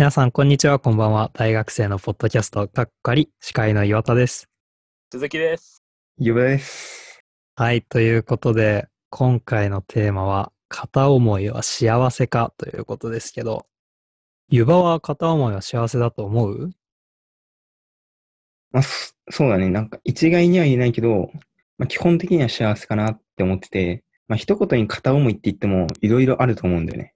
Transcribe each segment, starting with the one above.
皆さん、こんにちは、こんばんは。大学生のポッドキャスト、かっかり、司会の岩田です。鈴木です。ゆばです。はい、ということで、今回のテーマは、片思いは幸せかということですけど、ゆばは片思いは幸せだと思う？まあ、そそうだね。なんか一概には言えないけど、まあ、基本的には幸せかなって思ってて、まあ、一言に片思いって言ってもいろいろあると思うんだよね。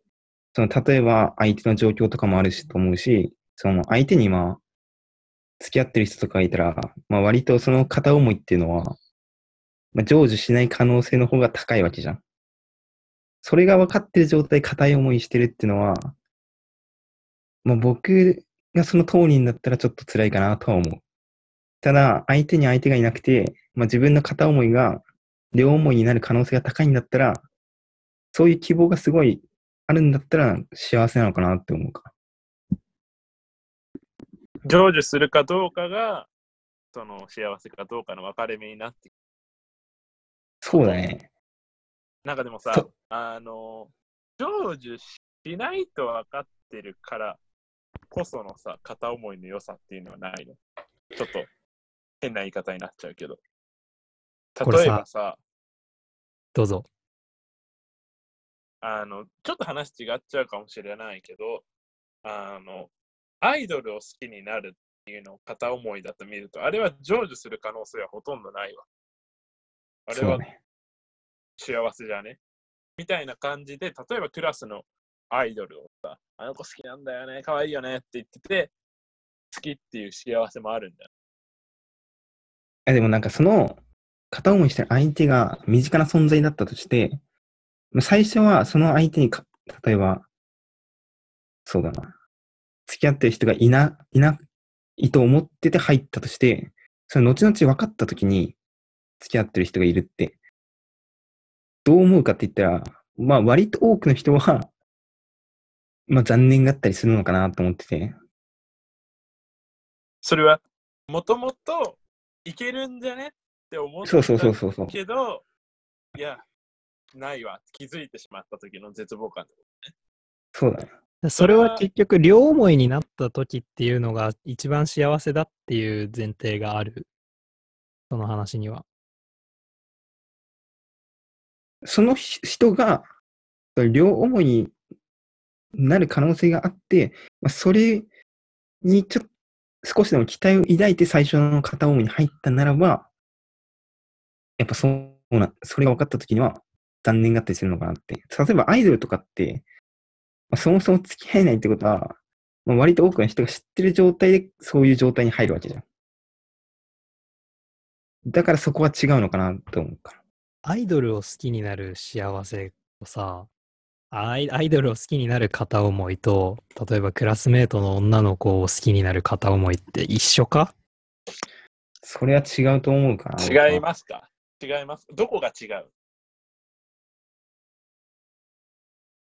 その、例えば相手の状況とかもあるしと思うし、その相手にまあ、付き合ってる人とかいたら、まあ割とその片思いっていうのは、まあ、成就しない可能性の方が高いわけじゃん。それが分かってる状態、片い思いしてるっていうのは、まあ僕がその当人だったらちょっと辛いかなとは思う。ただ、相手に相手がいなくて、まあ、自分の片思いが両思いになる可能性が高いんだったら、そういう希望がすごいあるんだったら幸せなのかなって思うか。成就するかどうかが、その幸せかどうかの分かれ目になってそうだね。なんかでもさそ、あの、成就しないと分かってるからこそのさ、片思いの良さっていうのはないの？ちょっと変な言い方になっちゃうけど。例えばさ、どうぞ。あの、ちょっと話違っちゃうかもしれないけど、あの、アイドルを好きになるっていうのを片思いだと見ると、あれは成就する可能性はほとんどないわ。あれは。幸せじゃね？みたいな感じで、例えばクラスのアイドルをさ、あの子好きなんだよね、可愛いよねって言ってて、好きっていう幸せもあるんだよ。あでもなんかその片思いしてる相手が身近な存在だったとして、まあ最初はその相手にか、例えば、そうだな。付き合ってる人がいな、いないと思ってて入ったとして、その後々分かった時に付き合ってる人がいるって、どう思うかって言ったら、まあ割と多くの人は、まあ残念がったりするのかなと思ってて、それは、もともといけるんじゃねって思ってそうそうそうたそうそう。けど、いや、ないわ。気づいてしまった時の絶望感。そうだね。それは結局、両思いになった時っていうのが一番幸せだっていう前提がある。その話には。そのひ人が、両思いになる可能性があって、まあ、それにちょっと少しでも期待を抱いて最初の片思いに入ったならば、やっぱそうな、それが分かった時には残念がったりするのかなって。例えばアイドルとかって、まあ、そもそも付き合えないってことは、まあ、割と多くの人が知ってる状態でそういう状態に入るわけじゃん。だからそこは違うのかなと思うから。アイドルを好きになる幸せとさ、アイアイドルを好きになる片思いと、例えばクラスメートの女の子を好きになる片思いって一緒か？それは違うと思うかな。違いますか？違います。どこが違う？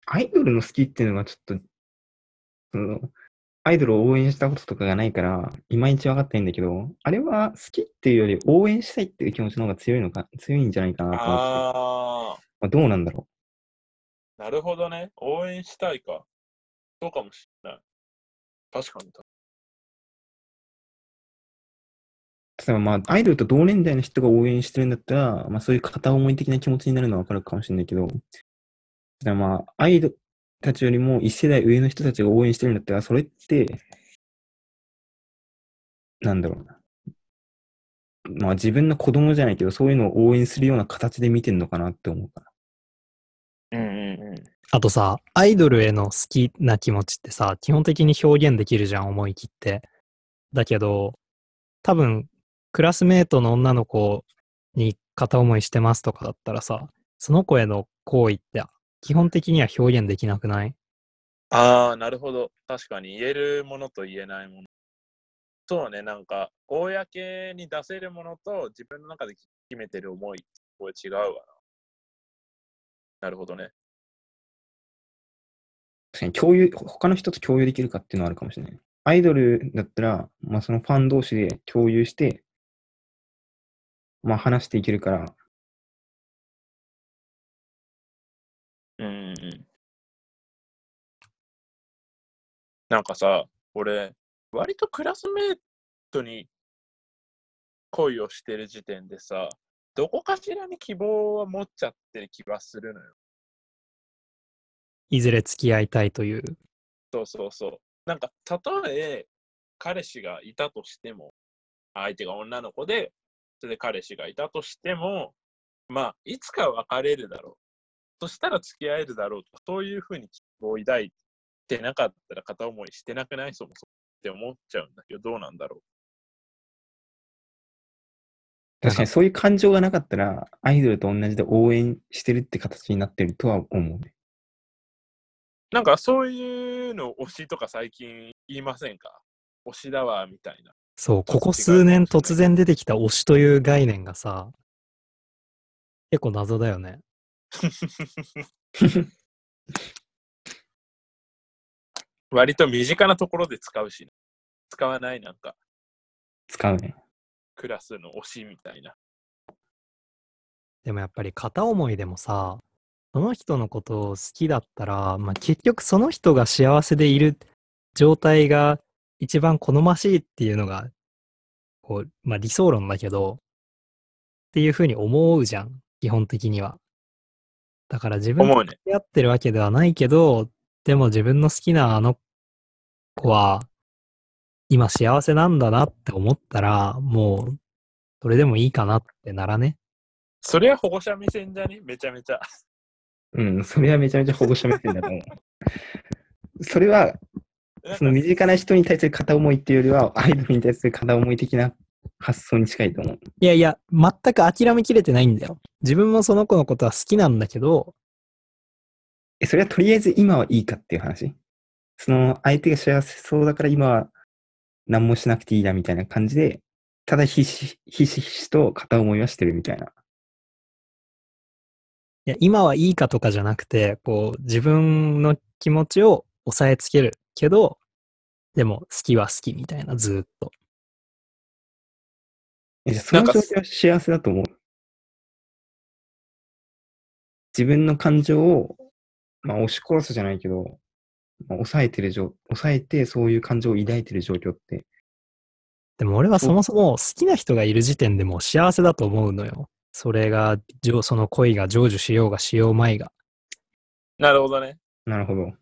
アイドルの好きっていうのがちょっと、その、アイドルを応援したこととかがないから、いまいち分かってないんだけど、あれは好きっていうより応援したいっていう気持ちの方が強いのか、強いんじゃないかなと思ってて。あまあ、どうなんだろあ、なるほどね。応援したいか。そうかもしれない。確かに。う。例えばまあ、アイドルと同年代の人が応援してるんだったら、まあそういう片思い的な気持ちになるのは分かるかもしれないけど、ただまあ、アイドルたちよりも一世代上の人たちが応援してるんだったら、それって、なんだろうな。まあ自分の子供じゃないけど、そういうのを応援するような形で見てんのかなって思うから。うんうんうん。あとさ、アイドルへの好きな気持ちってさ、基本的に表現できるじゃん、思い切って。だけど、多分、クラスメートの女の子に片思いしてますとかだったらさ、その子への行為って基本的には表現できなくない？ああ、なるほど。確かに言えるものと言えないもの。そうね、なんか、公に出せるものと自分の中で決めてる思い、これ違うわな。なるほどね。確かに共有、他の人と共有できるかっていうのはあるかもしれない。アイドルだったら、まあそのファン同士で共有して、まあ話していけるから、なんかさ、俺、割とクラスメートに恋をしてる時点でさ、どこかしらに希望は持っちゃってる気がするのよ。いずれ付き合いたいという。そうそうそう。なんか、たとえ彼氏がいたとしても、相手が女の子で、それで彼氏がいたとしても、まあ、いつか別れるだろう。そしたら付き合えるだろうと、そういうふうに希望を抱いてなかったら片思いしてなくない？そもそもって思っちゃうんだけど、どうなんだろう。確かにそういう感情がなかったら、アイドルと同じで応援してるって形になってるとは思うね。なんかそういうの推しとか最近言いませんか？推しだわ、みたいな。そう、ここ数年突然出てきた推しという概念がさ、結構謎だよね。割と身近なところで使うし、使わないなんか、使うね。クラスの推しみたいな。でもやっぱり片思いでもさ、その人のことを好きだったら、まあ、結局その人が幸せでいる状態が一番好ましいっていうのが、こう、まあ理想論だけど、っていうふうに思うじゃん、基本的には。だから自分と。付き合ってるわけではないけど、でも自分の好きなあの子は、今幸せなんだなって思ったら、もう、それでもいいかなってならね。それは保護者目線じゃね？めちゃめちゃ。うん、それはめちゃめちゃ保護者目線だと思う。それは、そのか身近な人に対する片思いっていうよりは、アイドルに対する片思い的な発想に近いと思う。いやいや、全く諦めきれてないんだよ。自分もその子のことは好きなんだけど、え、それはとりあえず今はいいかっていう話？その相手が幸せそうだから今は何もしなくていいなみたいな感じで、ただひしひしひしと片思いはしてるみたいな。いや、今はいいかとかじゃなくて、こう、自分の気持ちを抑えつけるけど、でも好きは好きみたいな、ずーっと。えその状況は幸せだと思う？自分の感情を、まあ、押し殺すじゃないけど、まあ、抑えてる状、抑えてそういう感情を抱いてる状況って、でも俺はそもそも好きな人がいる時点でもう幸せだと思うのよ。それが、じょその恋が成就しようがしようまいが。なるほどね。なるほど。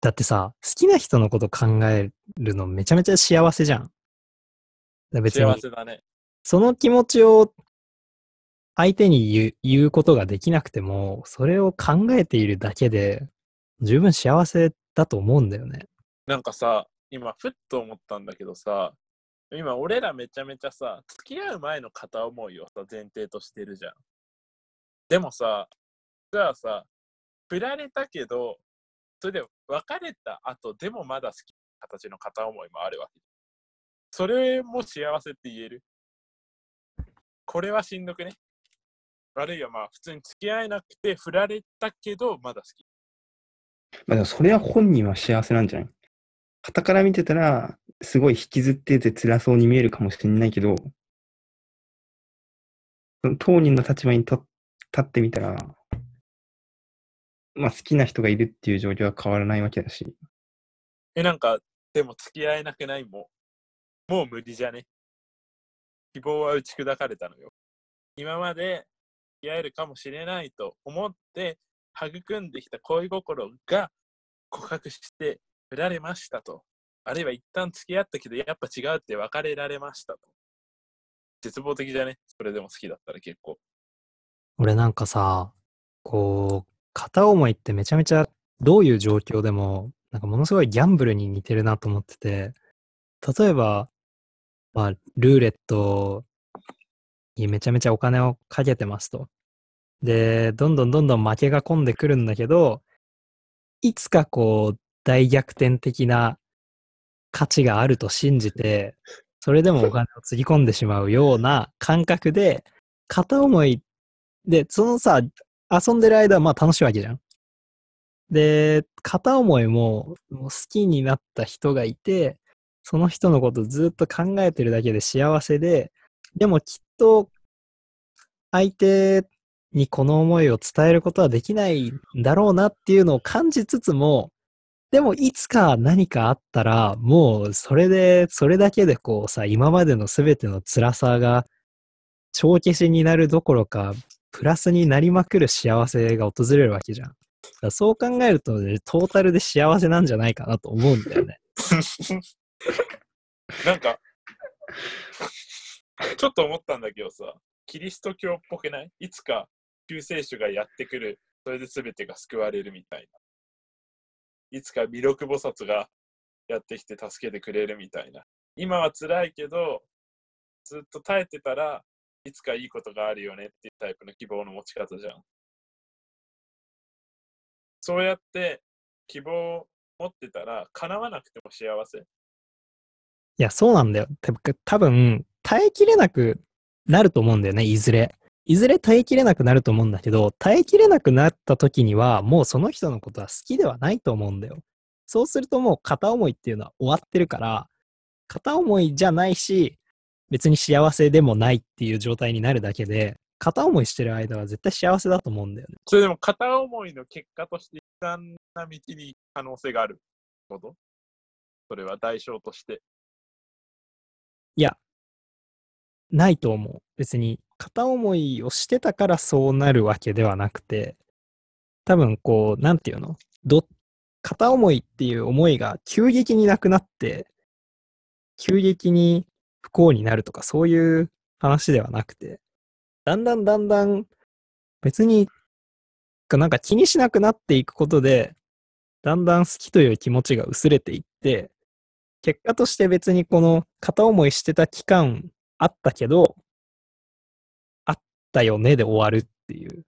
だってさ、好きな人のこと考えるのめちゃめちゃ幸せじゃん。別に幸せだね。その気持ちを相手に言う言うことができなくても、それを考えているだけで十分幸せだと思うんだよね。なんかさ、今、ふっと思ったんだけどさ、今、俺らめちゃめちゃさ、付き合う前の片思いをさ、前提としてるじゃん。でもさ、じゃあさ、振られたけど、それで別れた後でもまだ好きな形の片思いもあるわけ。それも幸せって言える？これはしんどくね？あるいはまあ普通に付き合えなくて振られたけどまだ好き。まあ、でもそれは本人は幸せなんじゃない？傍から見てたら、すごい引きずってて辛そうに見えるかもしれないけど、当人の立場に立ってみたら、まあ好きな人がいるっていう状況は変わらないわけだし、え、なんか、でも付き合えなくない？もう。もう無理じゃね？希望は打ち砕かれたのよ。今まで付き合えるかもしれないと思って育んできた恋心が告白して振られましたと。あるいは一旦付き合ったけどやっぱ違うって別れられましたと。絶望的じゃね？それでも好きだったら結構。俺なんかさ、こう、片思いってめちゃめちゃどういう状況でも、なんかものすごいギャンブルに似てるなと思ってて、例えば、まあ、ルーレットにめちゃめちゃお金をかけてますと。で、どんどんどんどん負けが込んでくるんだけど、いつかこう、大逆転的な価値があると信じて、それでもお金をつぎ込んでしまうような感覚で、片思いで、そのさ、遊んでる間はまあ楽しいわけじゃん。で、片思いももう好きになった人がいて、その人のことずっと考えてるだけで幸せで、でもきっと相手にこの思いを伝えることはできないんだろうなっていうのを感じつつも、でもいつか何かあったら、もうそれで、それだけでこうさ、今までの全ての辛さが帳消しになるどころか、プラスになりまくる幸せが訪れるわけじゃん。そう考えると、ね、トータルで幸せなんじゃないかなと思うんだよね。なんか、ちょっと思ったんだけどさ、キリスト教っぽくない？いつか救世主がやってくる、それで全てが救われるみたいな。いつか弥勒菩薩がやってきて助けてくれるみたいな。今は辛いけど、ずっと耐えてたらいつかいいことがあるよねっていうタイプの希望の持ち方じゃん。そうやって希望を持ってたら叶わなくても幸せ。いや、そうなんだよ。多分、耐えきれなくなると思うんだよね、いずれ。いずれ耐えきれなくなると思うんだけど、耐えきれなくなった時には、もうその人のことは好きではないと思うんだよ。そうするともう片思いっていうのは終わってるから、片思いじゃないし、別に幸せでもないっていう状態になるだけで、片思いしてる間は絶対幸せだと思うんだよね。それでも片思いの結果として、悲惨な道に行く可能性があること？それは代償として。いや、ないと思う。別に、片思いをしてたからそうなるわけではなくて、多分こう、なんていうの？ど片思いっていう思いが急激になくなって、急激に不幸になるとかそういう話ではなくて、だんだんだんだん別になんか気にしなくなっていくことで、だんだん好きという気持ちが薄れていって、結果として別にこの片思いしてた期間あったけど、あったよねで終わるっていう。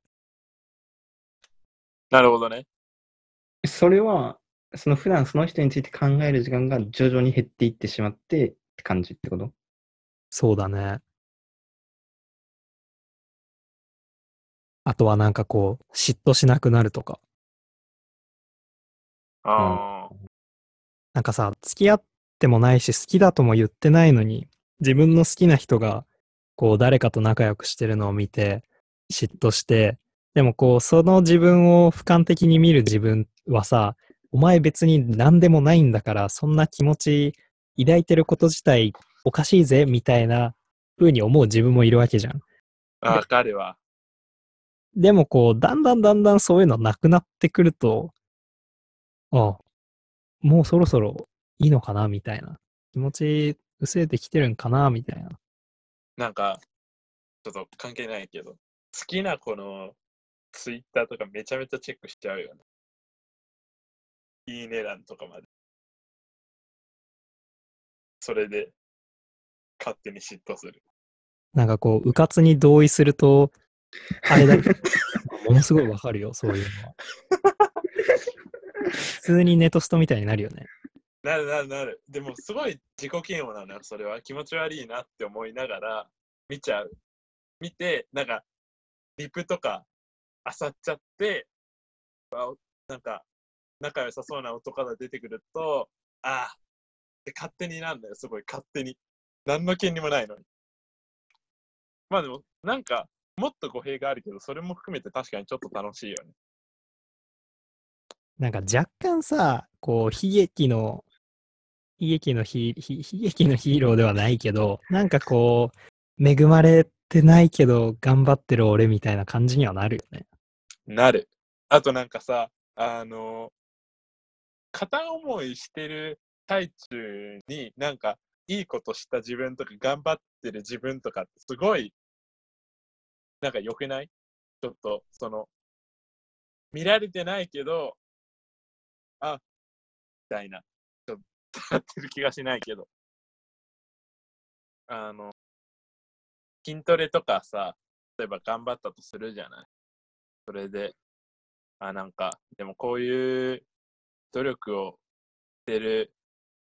なるほどね。それは、その普段その人について考える時間が徐々に減っていってしまってって感じってこと？そうだね。あとはなんかこう、嫉妬しなくなるとか。ああ、なんかさ、付き合ってもないし、好きだとも言ってないのに、自分の好きな人が、こう、誰かと仲良くしてるのを見て、嫉妬して、でもこう、その自分を俯瞰的に見る自分はさ、お前別に何でもないんだから、そんな気持ち抱いてること自体おかしいぜ、みたいな風に思う自分もいるわけじゃん。わかるわ。でもこう、だんだんだんだんそういうのなくなってくると、ああ、もうそろそろいいのかなみたいな。気持ち薄れてきてるんかなみたいな。なんか、ちょっと関係ないけど、好きな子のツイッターとかめちゃめちゃチェックしちゃうよね。いいね欄とかまで。それで、勝手に嫉妬する。なんかこう、うかつに同意すると、あれだ、ものすごいわかるよ、そういうのは。普通にネトストみたいになるよね。なるなるなる。でも、すごい自己嫌悪なのよ、それは。気持ち悪いなって思いながら見ちゃう。見て、なんか、リプとか、あさっちゃって、なんか、仲良さそうな男が出てくると、ああって勝手になんだよ、すごい勝手に。何の権利もないのに。まあでも、なんか、もっと語弊があるけど、それも含めて確かにちょっと楽しいよね。なんか若干さ、こう、悲劇の、悲劇のヒー悲劇のヒーローではないけど、なんかこう、恵まれてないけど頑張ってる俺みたいな感じにはなるよね。なる。あとなんかさ、あの、片思いしてる最中になんかいいことした自分とか頑張ってる自分とかってすごいなんか良くない？ちょっとその見られてないけどあみたいなちょってる気がしないけどあの筋トレとかさ例えば頑張ったとするじゃないそれであなんかでもこういう努力をしてる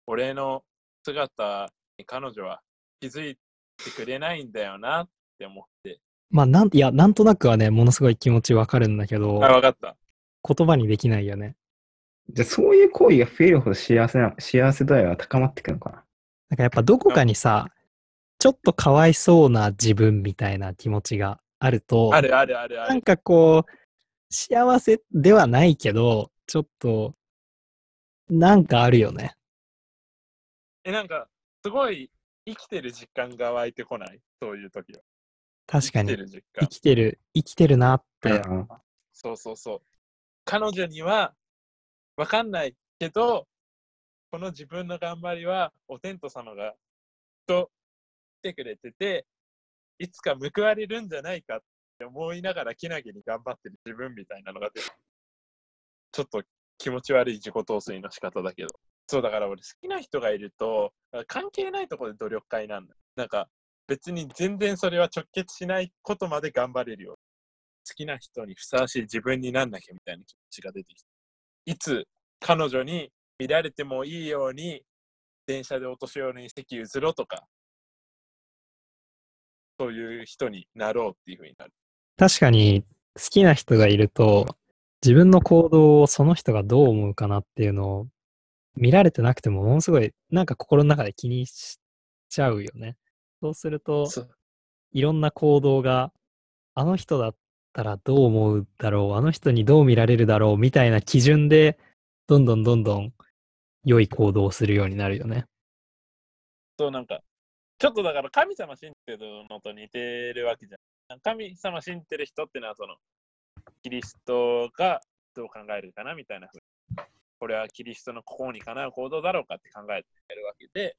俺の姿に彼女は気づいてくれないんだよなって思って。まあ、なん、いや、なんとなくはね、ものすごい気持ちわかるんだけど、あ、わかった。言葉にできないよね。じゃあそういう行為が増えるほど幸せな、幸せ度合いは高まっていくのかな？なんかやっぱどこかにさ、ちょっとかわいそうな自分みたいな気持ちがあると、あるあるあるある。なんかこう、幸せではないけど、ちょっとなんかあるよね。え、なんか、すごい生きてる実感が湧いてこない？そういう時は。確かに生きて。る実生感。きてる、生きてるなって。そうそうそう。彼女にはわかんないけど、この自分の頑張りはお天道様がと来てくれてて、いつか報われるんじゃないかって思いながらけなげに頑張ってる自分みたいなのが出てちょっと気持ち悪い自己陶酔の仕方だけど。そうだから俺好きな人がいると関係ないとこで努力家なんだよ。なんか別に全然それは直結しないことまで頑張れるよ。好きな人にふさわしい自分になんなきゃみたいな気持ちが出てきて。いつ彼女に見られてもいいように電車でお年寄りに席譲ろうとか、そういう人になろうっていうふうになる。確かに好きな人がいると、自分の行動をその人がどう思うかなっていうのを見られてなくてもものすごいなんか心の中で気にしちゃうよね。そうするといろんな行動があの人だったらどう思うだろうあの人にどう見られるだろうみたいな基準でどんどんどんどん良い行動をするようになるよね。そうなんか、ちょっとだから神様信じてるのと似てるわけじゃん。神様信じてる人ってのはその、キリストがどう考えるかなみたいなふうに。これはキリストの心にかなう行動だろうかって考えてるわけで、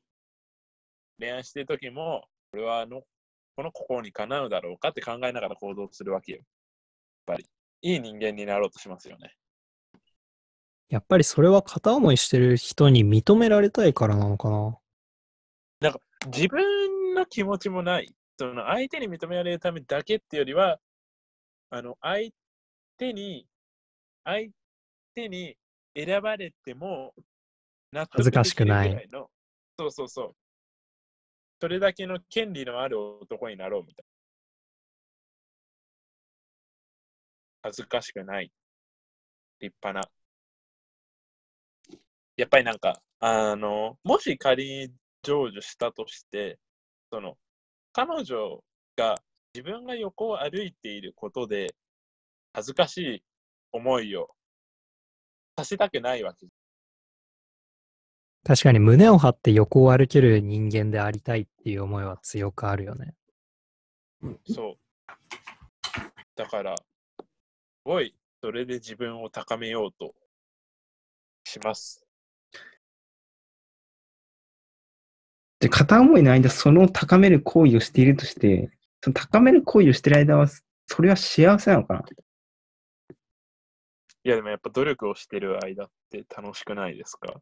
恋愛してる時も、これはあのこの心にかなうだろうかって考えながら行動するわけよ。やっぱり、いい人間になろうとしますよね。やっぱりそれは片思いしてる人に認められたいからなのかな。自分の気持ちもない。その相手に認められるためだけっていうよりは、あの、相手に、相手に選ばれても納恥ずかしくないぐらの。そうそうそう。それだけの権利のある男になろうみたい恥ずかしくない。立派な。やっぱりなんか、あの、もし仮に成就したとして、その、彼女が自分が横を歩いていることで、恥ずかしい思いをさせたくないわけ。確かに胸を張って横を歩ける人間でありたいっていう思いは強くあるよね。そう。だから、すごい、それで自分を高めようとします。で、片思いの間、その高める行為をしているとして、その高める行為をしている間は、それは幸せなのかな？いや、でもやっぱ努力をしてる間って楽しくないですか？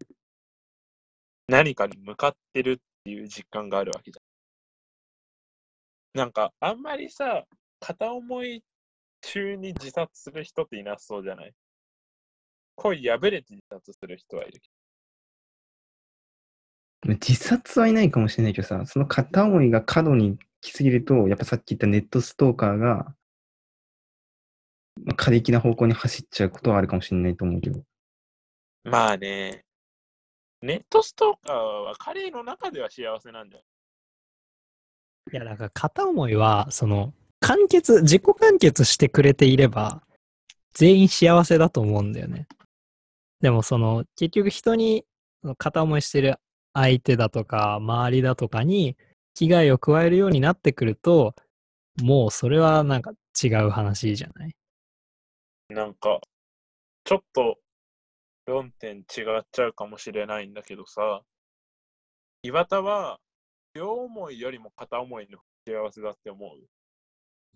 何かに向かってるっていう実感があるわけじゃん。なんか、あんまりさ、片思い中に自殺する人っていなそうじゃない？恋破れて自殺する人はいるけ自殺はいないかもしれないけどさ、その片思いが過度に来すぎると、やっぱさっき言ったネットストーカーが、まあ過激な方向に走っちゃうことはあるかもしれないと思うけど。ど。まあね、ネットストーカーは彼の中では幸せなんだよ。い？や、だから片思いは、その、完結、自己完結してくれていれば、全員幸せだと思うんだよね。でも、その、結局人に、片思いしてる相手だとか、周りだとかに、危害を加えるようになってくると、もうそれはなんか違う話じゃない？なんか、ちょっと論点違っちゃうかもしれないんだけどさ、岩田は両思いよりも片思いの幸せだって思う。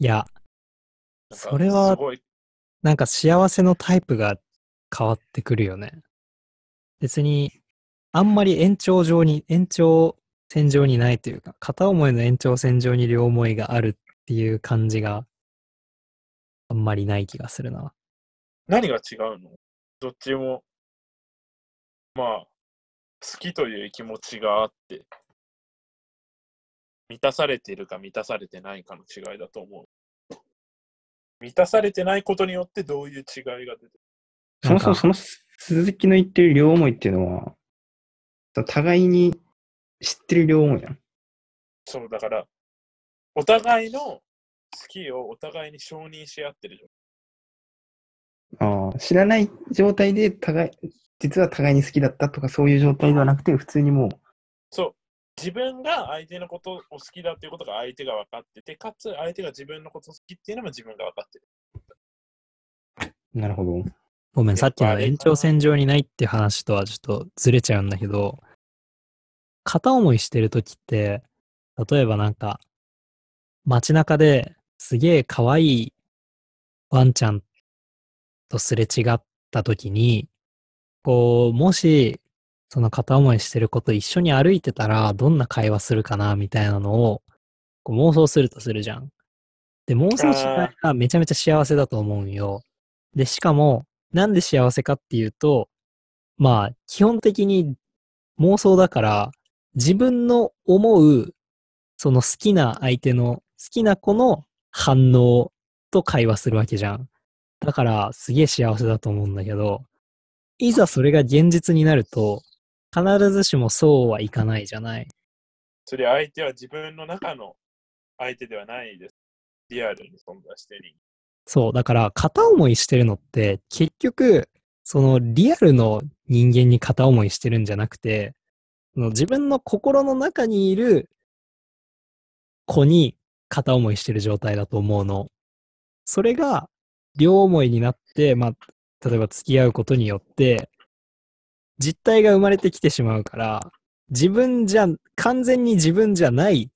いや、それは、なんか幸せのタイプが変わってくるよね。別に、あんまり延長上に、延長線上にないというか、片思いの延長線上に両思いがあるっていう感じがあんまりない気がするな。何が違うの？どっちも、まあ、好きという気持ちがあって、満たされているか満たされてないかの違いだと思う。満たされてないことによってどういう違いが出てくる？そもそもその鈴木の言ってる両思いっていうのは、互いに知ってる両思いなの？そう、だから、お互いの好きをお互いに承認し合ってる状ああ、知らない状態で互い、実は互いに好きだったとかそういう状態ではなくて、普通にもう、そう。自分が相手のことを好きだっていうことが相手が分かってて、かつ相手が自分のことを好きっていうのも自分が分かってる。なるほど。ごめん、さっきの延長線上にないって話とはちょっとずれちゃうんだけど、片思いしてるときって、例えばなんか、街中ですげえ可愛いワンちゃんとすれ違ったときに、こう、もし、その片思いしてる子と一緒に歩いてたら、どんな会話するかな、みたいなのを、こう妄想するとするじゃん。で、妄想しないがめちゃめちゃ幸せだと思うんよ。で、しかも、なんで幸せかっていうと、まあ、基本的に妄想だから、自分の思う、その好きな相手の、好きな子の反応と会話するわけじゃん。だから、すげえ幸せだと思うんだけど、いざそれが現実になると、必ずしもそうはいかないじゃない。それ相手は自分の中の相手ではないです。リアルに存在してる。そう、だから片思いしてるのって結局、そのリアルの人間に片思いしてるんじゃなくて、その自分の心の中にいる子に片思いしてる状態だと思うの。それが両思いになって、まあ、例えば付き合うことによって、実体が生まれてきてしまうから、自分じゃ、完全に自分じゃない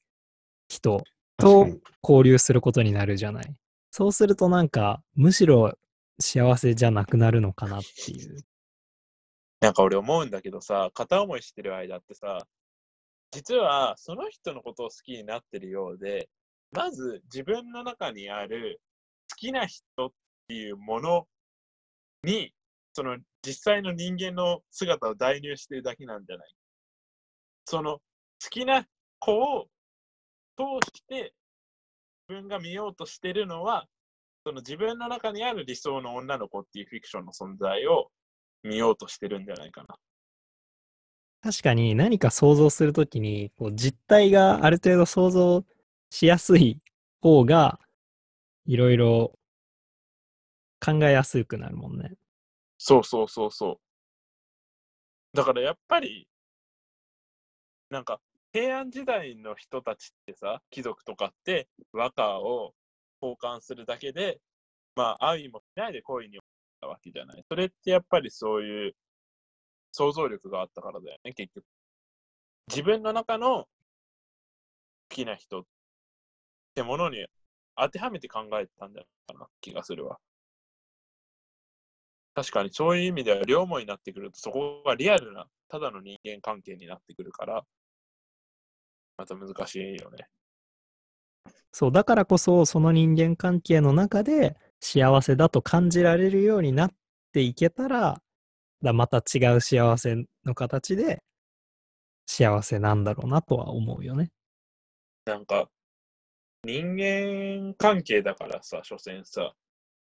人と。交流することになるじゃない。そうするとなんか、むしろ幸せじゃなくなるのかなっていう。なんか俺思うんだけどさ、片思いしてる間ってさ、実はその人のことを好きになってるようで、まず自分の中にある好きな人っていうものに、その実際の人間の姿を代入してるだけなんじゃない？その好きな子を通して自分が見ようとしてるのは、その自分の中にある理想の女の子っていうフィクションの存在を見ようとしてるんじゃないかな。確かに何か想像するときに、こう実体がある程度想像しやすい方が、いろいろ考えやすくなるもんね。そうそうそうそう。だからやっぱり、なんか平安時代の人たちってさ、貴族とかって和歌を交換するだけで、まあ愛もしないで恋に落ちたわけじゃない。それってやっぱりそういう想像力があったからだよね、結局。自分の中の好きな人ってものに当てはめて考えてたんじゃないかな気がするわ。確かにそういう意味では両思いになってくるとそこがリアルなただの人間関係になってくるからまた難しいよね。そう、だからこそ、その人間関係の中で幸せだと感じられるようになっていけたら、だまた違う幸せの形で幸せなんだろうなとは思うよね。なんか人間関係だからさ、所詮さ、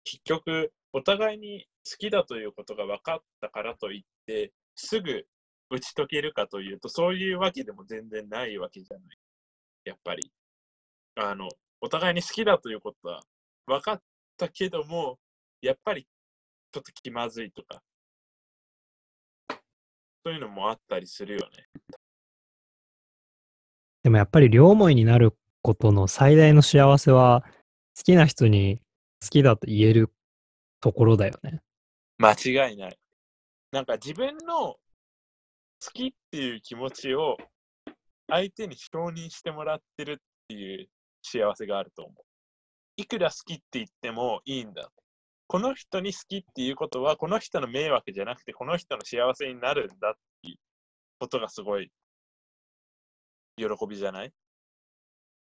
結局お互いに好きだということが分かったからといってすぐ打ち解けるかというとそういうわけでも全然ないわけじゃない。やっぱり。あの、お互いに好きだということは分かったけども、やっぱりちょっと気まずいとか、そういうのもあったりするよね。でもやっぱり両思いになることの最大の幸せは、好きな人に好きだと言えるところだよね。間違いない。なんか自分の好きっていう気持ちを相手に承認してもらってるっていう幸せがあると思う。いくら好きって言ってもいいんだ。この人に好きっていうことは、この人の迷惑じゃなくて、この人の幸せになるんだっていうことがすごい喜びじゃない？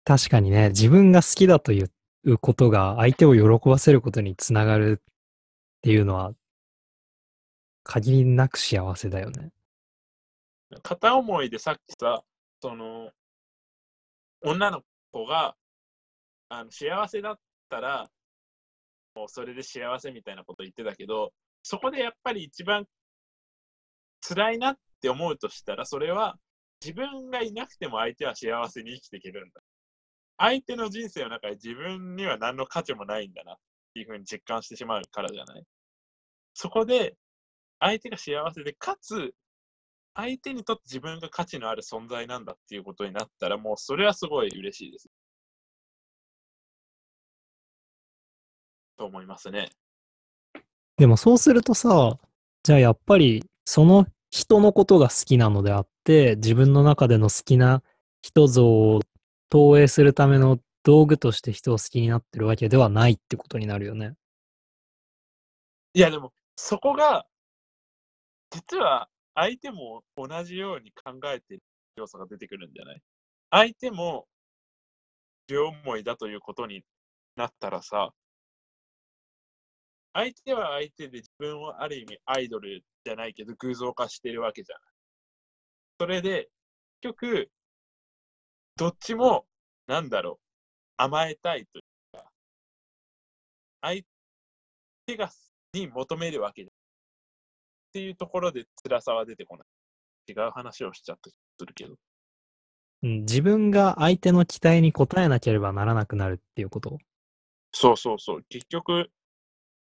確かにね、自分が好きだということが相手を喜ばせることにつながるっていうのは、限りなく幸せだよね。片思いでさっきさ、その、女の子があの幸せだったら、もうそれで幸せみたいなこと言ってたけど、そこでやっぱり一番辛いなって思うとしたら、それは自分がいなくても相手は幸せに生きていけるんだ。相手の人生の中で自分には何の価値もないんだなっていうふうに実感してしまうからじゃない？そこで相手が幸せで、かつ、相手にとって自分が価値のある存在なんだっていうことになったら、もうそれはすごい嬉しいです。と思いますね。でもそうするとさ、じゃあやっぱりその人のことが好きなのであって、自分の中での好きな人像を投影するための道具として人を好きになってるわけではないってことになるよね。いや、でも、そこが、実は相手も同じように考えている要素が出てくるんじゃない？相手も両思いだということになったらさ、相手は相手で自分をある意味アイドルじゃないけど偶像化してるわけじゃない。それで、結局、どっちも、なんだろう、甘えたいというか、相手がに求めるわけじゃない。っていうところで辛さは出てこない。違う話をしちゃったりするけど。うん、自分が相手の期待に応えなければならなくなるっていうこと？そうそうそう。結局、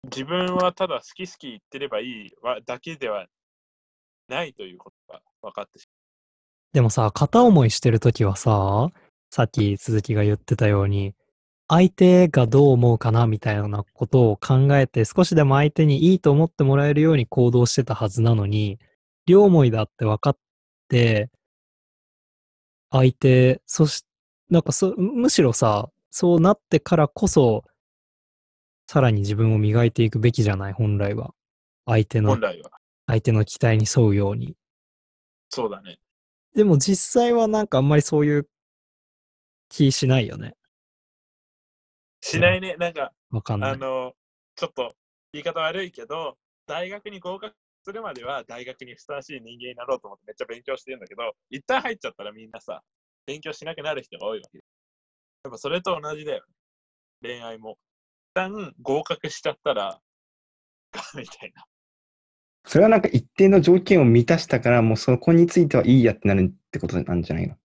自分はただ好き好き言ってればいいわだけではないということが分かってしでもさ、片思いしてるときはさ、さっき鈴木が言ってたように、相手がどう思うかなみたいなことを考えて、少しでも相手にいいと思ってもらえるように行動してたはずなのに、両思いだって分かって、相手、そし、なんかそ、むしろさ、そうなってからこそ、さらに自分を磨いていくべきじゃない、本来は。相手の本、来は。相手の期待に沿うように。そうだね。でも実際はなんかあんまりそういう気しないよね。しないね。なんか、わかんない。あの、ちょっと言い方悪いけど、大学に合格するまでは大学にふさわしい人間になろうと思ってめっちゃ勉強してるんだけど、一旦入っちゃったらみんなさ、勉強しなくなる人が多いわけ。やっぱそれと同じだよね。恋愛も。一旦合格しちゃったら、みたいな。それはなんか一定の条件を満たしたから、もうそこについてはいいやってなるってことなんじゃないの？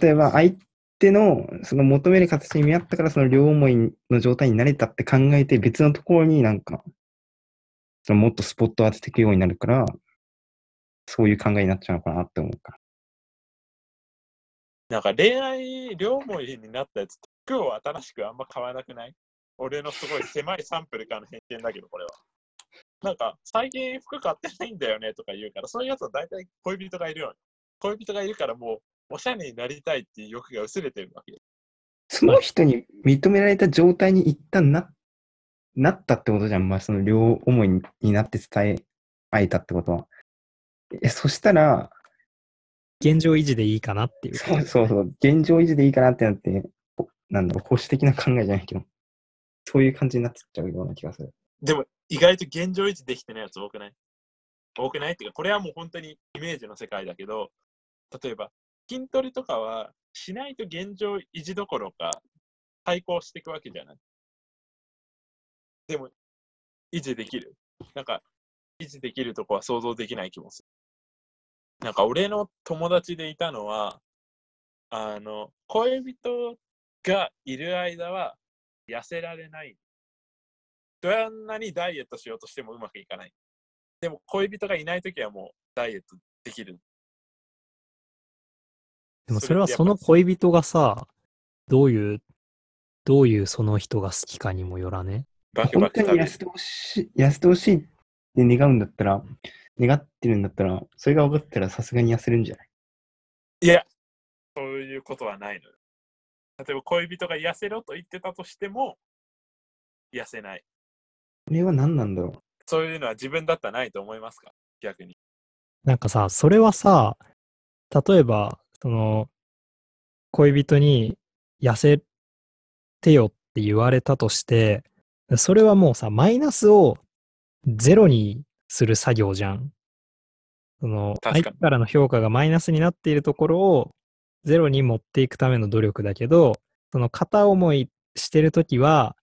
例えば、相手のその求める形に見合ったから、その両思いの状態になれたって考えて、別のところになんか、そのもっとスポットを当てていくようになるから、そういう考えになっちゃうのかなって思うか。なんか恋愛、両思いになったやつと服を新しくあんま買わなくない？俺のすごい狭いサンプルからの偏見だけど、これは。なんか、最近服買ってないんだよねとか言うから、そういうやつは大体恋人がいるよね。恋人がいるからもう、おしゃれになりたいっていう欲が薄れてるわけよ。その人に認められた状態に一旦な、なったってことじゃん。まあ、その両思いになって伝え合えたってことは。え、そしたら、現状維持でいいかなっていう。そうそうそう、現状維持でいいかなってなって、こなんだろう、保守的な考えじゃないけど、そういう感じになっちゃうような気がする。でも、意外と現状維持できてないやつ多くない？多くない？っていうか、これはもう本当にイメージの世界だけど、例えば、筋トレとかはしないと現状維持どころか対抗していくわけじゃない。でも、維持できる。なんか、維持できるとこは想像できない気もする。なんか、俺の友達でいたのは、あの、恋人がいる間は痩せられない。どんなにダイエットしようとしてもうまくいかない。でも、恋人がいないときはもうダイエットできる。でもそれはその恋人がさ、どういう、どういうその人が好きかにもよらね？バクバ本当に痩せてほしい、痩せてほしいって願うんだったら、願ってるんだったら、それが分かったらさすがに痩せるんじゃない？いや、そういうことはないのよ。例えば恋人が痩せろと言ってたとしても、痩せない。これは何なんだろう？そういうのは自分だったらないと思いますか？逆に。なんかさ、それはさ、例えば、その、恋人に痩せてよって言われたとして、それはもうさ、マイナスをゼロにする作業じゃん。その、相手からの評価がマイナスになっているところをゼロに持っていくための努力だけど、その片思いしてるときは、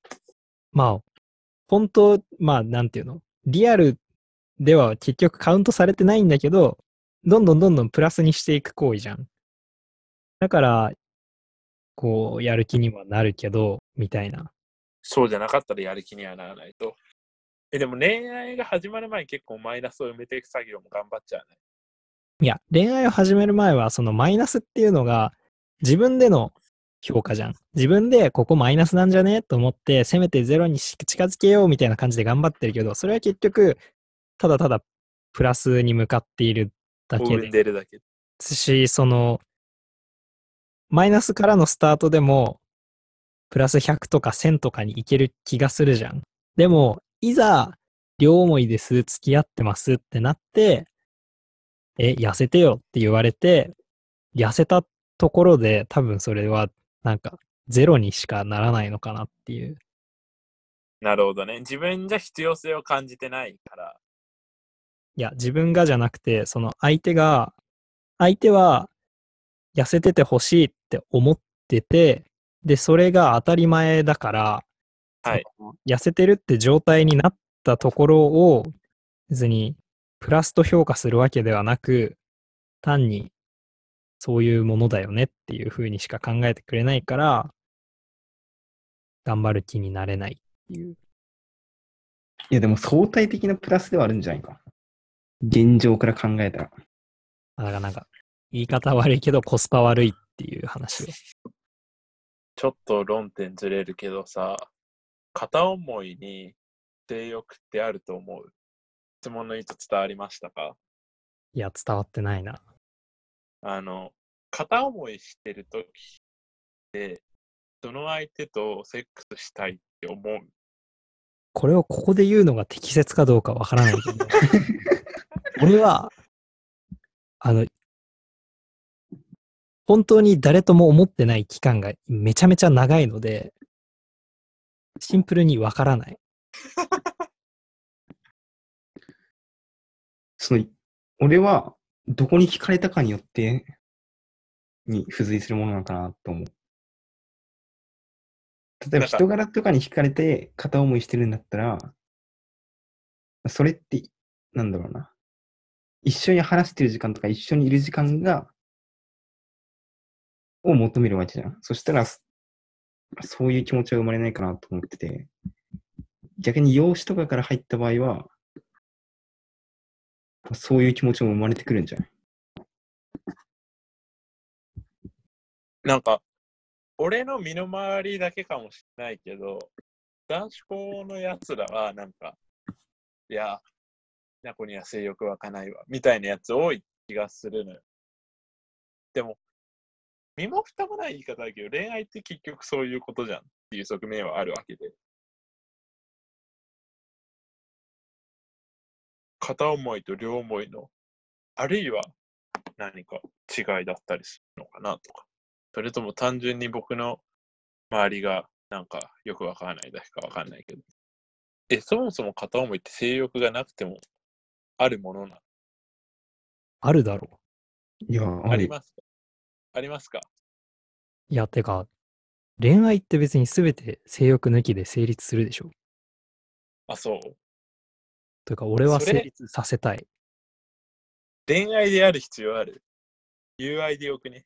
まあ、本当、まあ、なんていうの？リアルでは結局カウントされてないんだけど、どんどんどんどんプラスにしていく行為じゃん。だから、こう、やる気にはなるけど、みたいな。そうじゃなかったらやる気にはならないと。え、でも恋愛が始まる前に結構マイナスを埋めていく作業も頑張っちゃうね。いや、恋愛を始める前は、そのマイナスっていうのが自分での評価じゃん。自分でここマイナスなんじゃねと思って、せめてゼロにし近づけようみたいな感じで頑張ってるけど、それは結局、ただただプラスに向かっているだけででるだけ。し、その、マイナスからのスタートでも、プラス100とか1000とかにいける気がするじゃん。でも、いざ、両思いです、付き合ってますってなって、え、痩せてよって言われて、痩せたところで多分それは、なんか、ゼロにしかならないのかなっていう。なるほどね。自分じゃ必要性を感じてないから。いや、自分がじゃなくて、その相手が、相手は痩せててほしいって思ってて、で、それが当たり前だから、はい。痩せてるって状態になったところを、別にプラスと評価するわけではなく、単にそういうものだよねっていうふうにしか考えてくれないから、頑張る気になれないっていう。いや、でも相対的なプラスではあるんじゃないか。現状から考えたら。だからなんか、言い方悪いけどコスパ悪いっていう話を。ちょっと論点ずれるけどさ、片思いに性欲ってあると思う質問の意図伝わりましたか？いや、伝わってないな。あの、片思いしてるときって、その相手とセックスしたいって思う？これをここで言うのが適切かどうかわからないけど、俺は、あの、本当に誰とも思ってない期間がめちゃめちゃ長いので、シンプルにわからない。その、俺は、どこに惹かれたかによって、に付随するものなのかなと思う。例えば人柄とかに惹かれて片思いしてるんだったら、それって、なんだろうな。一緒に話してる時間とか一緒にいる時間が、を求めるわけじゃん。そしたら、そういう気持ちは生まれないかなと思ってて、逆に養子とかから入った場合は、そういう気持ちも生まれてくるんじゃないなんか、俺の身の回りだけかもしれないけど、男子校のやつらは、なんか、いや、な子には性欲湧かないわ、みたいなやつ多い気がするのよ。でも、身も蓋もない言い方だけど、恋愛って結局そういうことじゃんっていう側面はあるわけで。片思いと両思いの、あるいは何か違いだったりするのかなとか。それとも単純に僕の周りがなんかよくわからないだけかわかんないけど。え、そもそも片思いって性欲がなくてもあるものなあるだろいや、ありますか？ありますか？う。いや、てか、恋愛って別に全て性欲抜きで成立するでしょ？あ、そう。というか、俺はそれ成立させたい。恋愛である必要ある？友愛でよくね？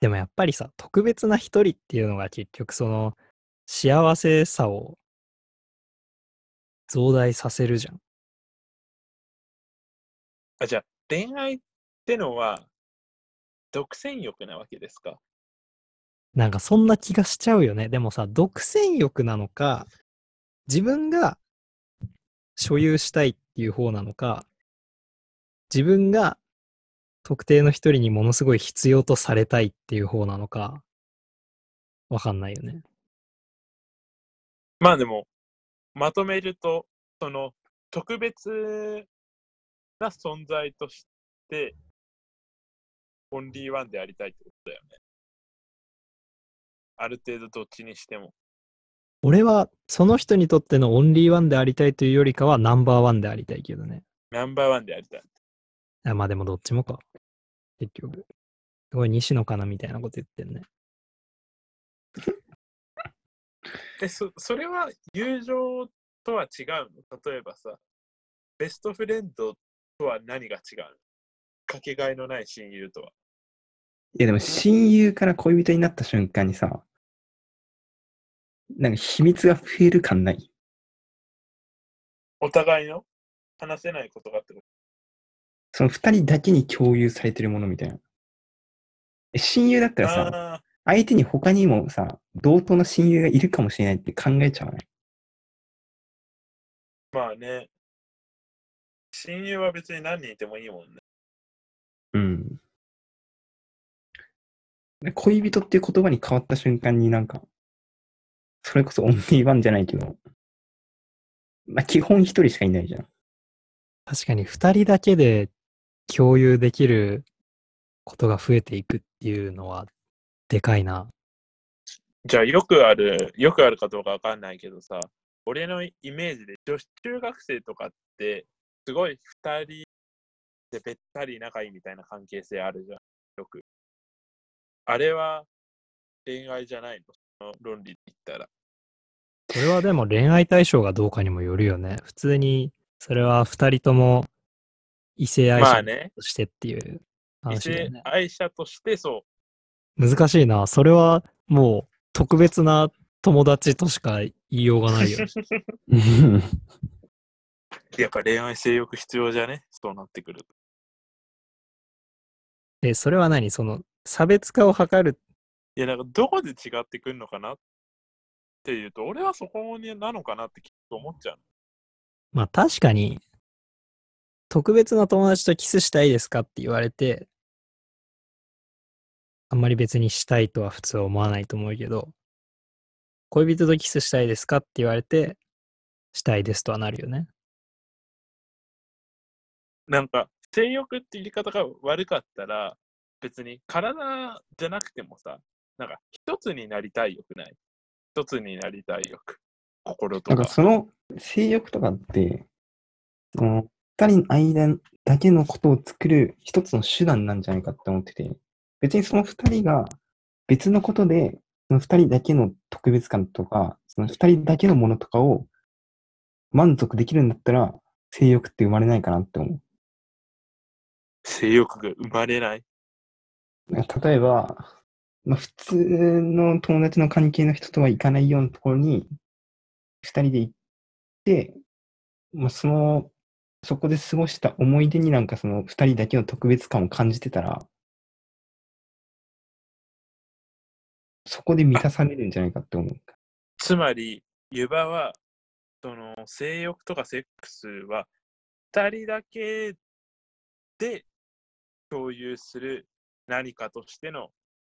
でもやっぱりさ、特別な一人っていうのが結局その幸せさを増大させるじゃん。あ、じゃあ恋愛ってのは独占欲なわけですか？なんかそんな気がしちゃうよね。でもさ、独占欲なのか、自分が所有したいっていう方なのか、自分が特定の一人にものすごい必要とされたいっていう方なのか、わかんないよね。まあでも、まとめると、その特別な存在として、オンリーワンでありたいってことだよね。ある程度どっちにしても。俺はその人にとってのオンリーワンでありたいというよりかはナンバーワンでありたいけどね。ナンバーワンでありたい。あまあでもどっちもか。結局。すごい西野カナみたいなこと言ってんね。え、そそれは友情とは違うの？例えばさ、ベストフレンドとは何が違うの？かけがえのない親友とは。いやでも親友から恋人になった瞬間にさ、なんか秘密が増える感ない？お互いの？話せないことがあってこその二人だけに共有されてるものみたいな。え親友だったとらさ、あ相手に他にもさ、同等の親友がいるかもしれないって考えちゃうね。ーまあね。親友は別に何人いてもいいもんね。うん。で恋人っていう言葉に変わった瞬間になんか、それこそオンリーワンじゃないけど、まあ基本一人しかいないじゃん。確かに二人だけで共有できることが増えていくっていうのはでかいな。じゃあよくある、よくあるかどうかわかんないけどさ、俺のイメージで女子中学生とかって、すごい二人でべったり仲いいみたいな関係性あるじゃん、よく。あれは恋愛じゃないの？その論理で言ったら。それはでも恋愛対象がどうかにもよるよね。普通に、それは二人とも異性愛者まあね、としてっていう異性話だよね。愛者としてそ難しいな。それはもう特別な友達としか言いようがないよ。う。やっぱ恋愛性欲必要じゃね？そうなってくると。え、それは何？その差別化を図る。いや、なんかどこで違ってくるのかなっていうと、俺はそこになのかなってきっと思っちゃう。まあ確かに、特別な友達とキスしたいですかって言われて、あんまり別にしたいとは普通は思わないと思うけど、恋人とキスしたいですかって言われて、したいですとはなるよね。なんか、性欲って言い方が悪かったら、別に体じゃなくてもさ、なんか一つになりたい欲ない？一つになりたい欲。心となんか。かその性欲とかって、その二人の間だけのことを作る一つの手段なんじゃないかって思ってて、別にその二人が別のことで、その二人だけの特別感とか、その二人だけのものとかを満足できるんだったら、性欲って生まれないかなって思う。性欲が生まれない。例えば、まあ、普通の友達の関係の人とは行かないようなところに、二人で行って、まあ、その、そこで過ごした思い出になんかその二人だけの特別感を感じてたら、そこで満たされるんじゃないかって思う。つまり、湯葉は、その性欲とかセックスは、二人だけで共有する何かとしての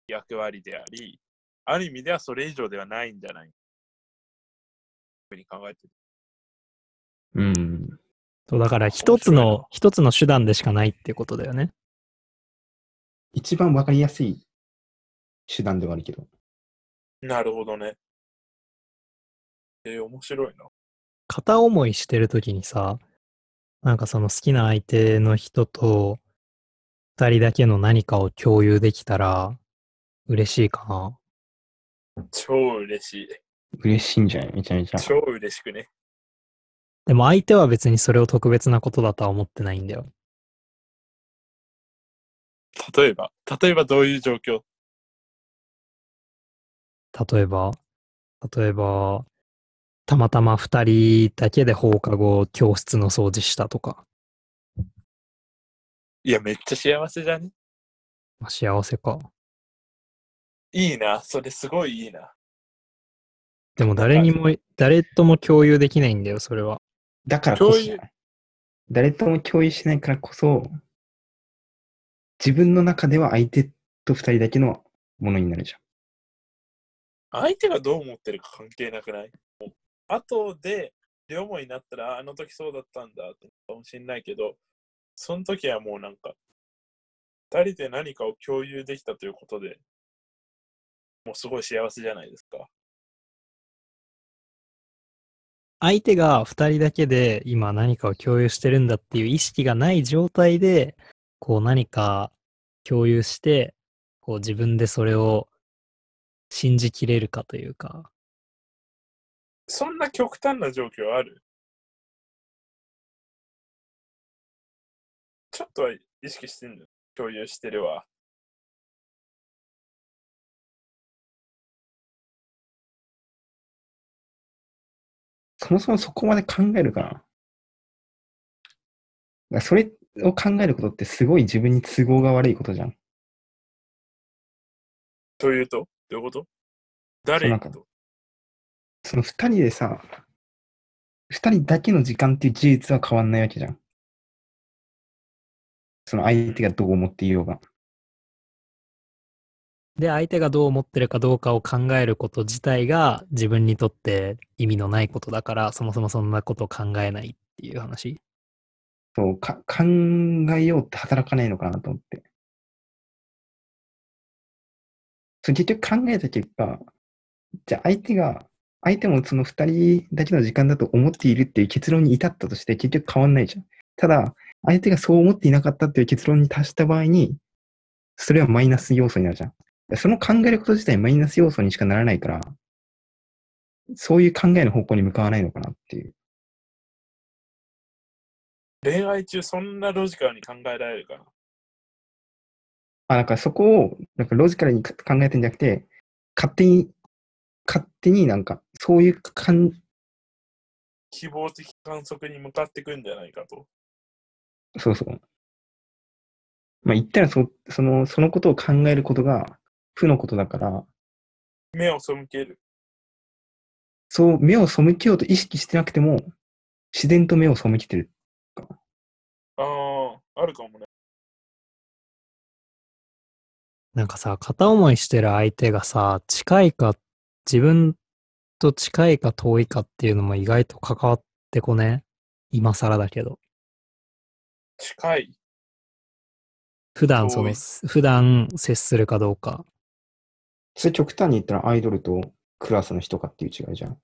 役割であり、ある意味ではそれ以上ではないんじゃないふうに考えてる。うん。そうだから一つの、一つの手段でしかないってことだよね。一番わかりやすい手段ではあるけど。なるほどね。えー、面白いな。片思いしてるときにさ、なんかその好きな相手の人と二人だけの何かを共有できたら嬉しいかな。超嬉しい。嬉しいんじゃない？めちゃめちゃ。超嬉しくね。でも相手は別にそれを特別なことだとは思ってないんだよ。例えば、例えばどういう状況？例えば、例えば、たまたま二人だけで放課後教室の掃除したとか、いや、めっちゃ幸せじゃね？まあ、幸せか。いいな。それすごいいいな。でも誰にも、誰とも共有できないんだよ、それは。だからこそじゃない誰とも共有しないからこそ、自分の中では相手と二人だけのものになるじゃん。相手がどう思ってるか関係なくない？後で両思いになったら、あの時そうだったんだってかもしんないけど、その時はもうなんか、二人で何かを共有できたということで、もうすごい幸せじゃないですか。相手が二人だけで今何かを共有してるんだっていう意識がない状態で、こう何か共有して、こう自分でそれを信じきれるかというか、そんな極端な状況ある？ちょっとは意識してんの共有してるわ。そもそもそこまで考えるかな。らそれを考えることってすごい自分に都合が悪いことじゃん。というと？どういうこと？誰とその二人でさ、二人だけの時間っていう事実は変わんないわけじゃん。その相手がどう思っていようが。で、相手がどう思ってるかどうかを考えること自体が自分にとって意味のないことだから、そもそもそんなことを考えないっていう話。そうか考えようって働かないのかなと思って。そう結局考えた結果、じゃあ相手が、相手もその二人だけの時間だと思っているっていう結論に至ったとして結局変わんないじゃん。ただ、相手がそう思っていなかったっていう結論に達した場合に、それはマイナス要素になるじゃん。その考えること自体マイナス要素にしかならないから、そういう考えの方向に向かわないのかなっていう。恋愛中そんなロジカルに考えられるかな？あ、なんかそこを、なんかロジカルにか考えてんじゃなくて、勝手に、勝手になんか、そういう感希望的観測に向かっていくんじゃないかと。そうそう。まあ言ったらそ、その、そのことを考えることが負のことだから、目を背ける。そう、目を背けようと意識してなくても、自然と目を背けてる。ああ、あるかもね。なんかさ、片思いしてる相手がさ、近いか、自分と近いか遠いかっていうのも意外と関わってこね。今更だけど。近い。普段その普段接するかどうか。それ極端に言ったらアイドルとクラスの人かっていう違いじゃん。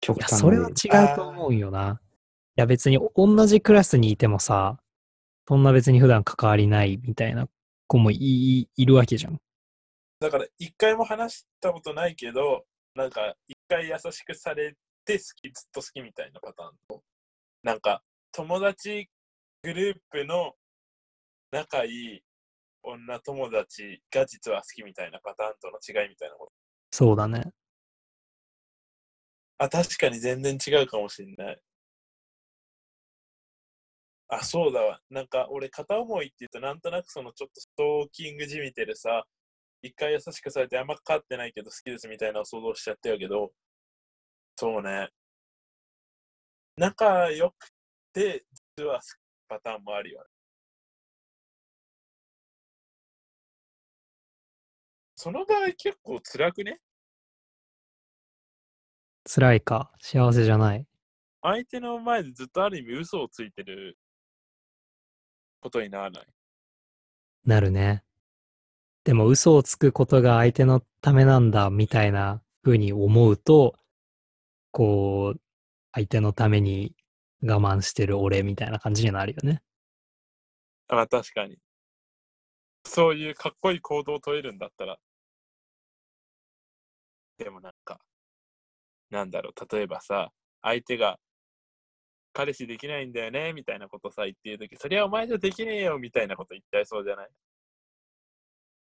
極いや、端それは違うと思うよな。いや、別に同じクラスにいてもさ、そんな別に普段関わりないみたいな子もいいいるわけじゃん。だから、一回も話したことないけど、なんか、一回優しくされて好き、ずっと好きみたいなパターンと、なんか、友達グループの仲いい女友達が実は好きみたいなパターンとの違いみたいなこと。そうだね。あ、確かに全然違うかもしんない。あ、そうだわ。なんか、俺、片思いって言うと、なんとなくそのちょっとストーキングじみてるさ、一回優しくされてあんまかかってないけど好きですみたいな想像しちゃってるけど、そうね。仲良くて、実はパターンもあるよね。その場合結構辛くね？辛いか、幸せじゃない。相手の前でずっとある意味嘘をついてることにならない？なるね。でも嘘をつくことが相手のためなんだみたいな風に思うと、こう、相手のために我慢してる俺みたいな感じになるよね。あ、確かに。そういうかっこいい行動を取れるんだったら。でもなんか、なんだろう、例えばさ、相手が、彼氏できないんだよね、みたいなことさ、言ってるとき、そりゃお前じゃできねえよ、みたいなこと言っちゃいそうじゃない？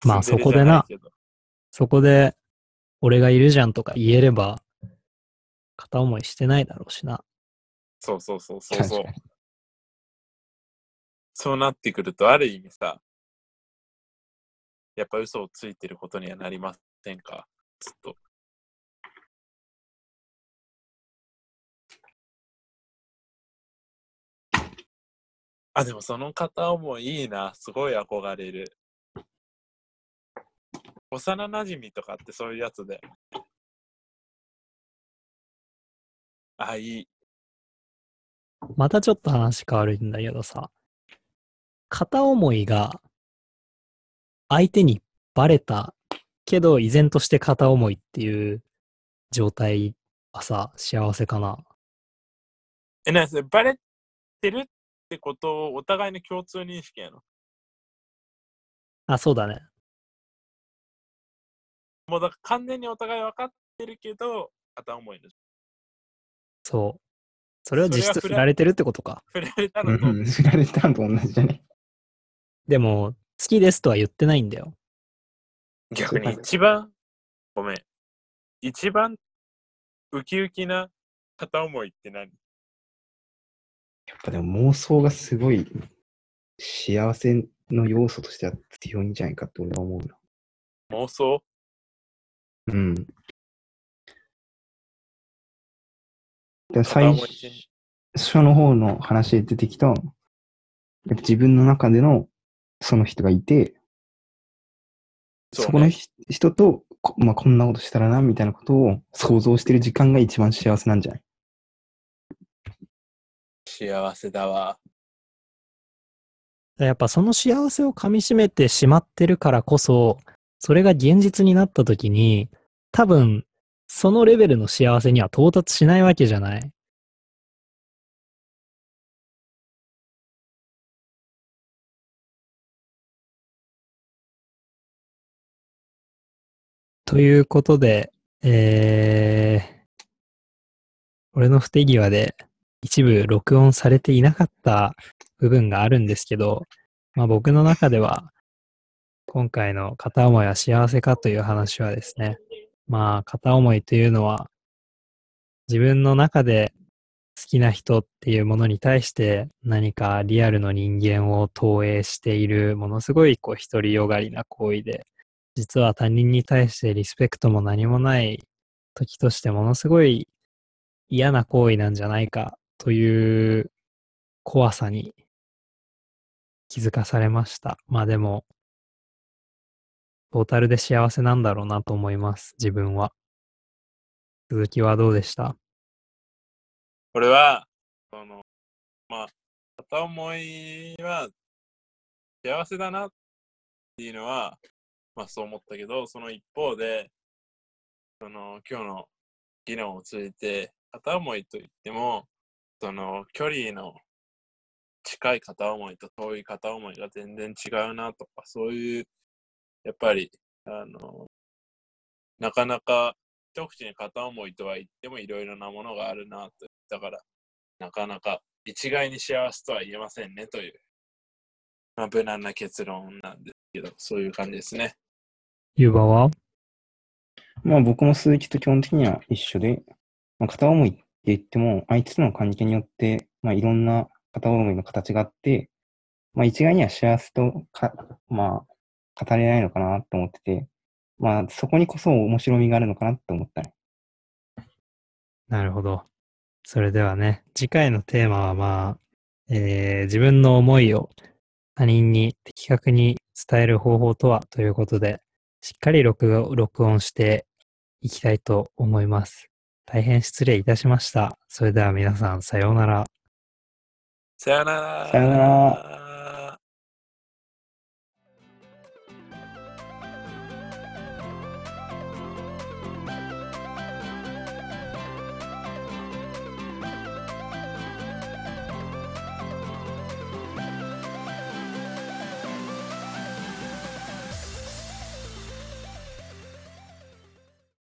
まあそこでなそこで、俺がいるじゃんとか言えれば、片思いしてないだろうしな。そうそうそうそうそうそうなってくると、ある意味さ、やっぱ嘘をついてることにはなりませんか？ずっと。あ、でもその片思いいいな。すごい憧れる。幼馴染とかってそういうやつで。あ、いい。またちょっと話変わるんだけどさ、片思いが相手にバレたけど依然として片思いっていう状態はさ、幸せかな？え、なんそれバレてるってことをお互いの共通認識やの？あ、そうだね。もうだから完全にお互い分かってるけど、片思いの。そう。それは実質振られてるってことか。触れられたうのと、ん、知られたのと同じじゃね。でも、好きですとは言ってないんだよ。逆に一番、ごめん、一番ウキウキな片思いって何？やっぱでも妄想がすごい幸せの要素としては強いんじゃないかって俺は思うな。妄想？うん。で最初の方の話で出てきた、やっぱ自分の中でのその人がいて、そ,、ねこのひ人とこ、まあ、こんなことしたらな、みたいなことを想像してる時間が一番幸せなんじゃない？幸せだわ。やっぱその幸せを噛み締めてしまってるからこそ、それが現実になった時に、多分、そのレベルの幸せには到達しないわけじゃない。ということで、えー、俺の不手際で一部録音されていなかった部分があるんですけど、まあ僕の中では、今回の片思いは幸せかという話はですね、まあ片思いというのは、自分の中で好きな人っていうものに対して何かリアルの人間を投影しているものすごいこう独りよがりな行為で、実は他人に対してリスペクトも何もない時としてものすごい嫌な行為なんじゃないかという怖さに気づかされました。まあでも、トータルで幸せなんだろうなと思います、自分は。続きはどうでした？これは、その、まあ、片思いは幸せだなっていうのは、まあそう思ったけど、その一方で、その今日の議論を通じて、片思いといっても、その距離の近い片思いと遠い片思いが全然違うなとか、そういう、やっぱり、あの、なかなか一口に片思いとは言ってもいろいろなものがあるなと。だから、なかなか一概に幸せとは言えませんねという、まあ、無難な結論なんですけど、そういう感じですね。ゆうばは？まあ僕も鈴木と基本的には一緒で、まあ、片思いって言っても、相手との関係によって、まあいろんな片思いの形があって、まあ一概には幸せとか、まあ語れないのかなと思ってて、まあそこにこそ面白みがあるのかなって思ったね。なるほど。それではね、次回のテーマはまあ、えー自分の思いを他人に的確に伝える方法とはということで、しっかり録画録音していきたいと思います。大変失礼いたしました。それでは皆さん、さようなら。さよなら。さよなら。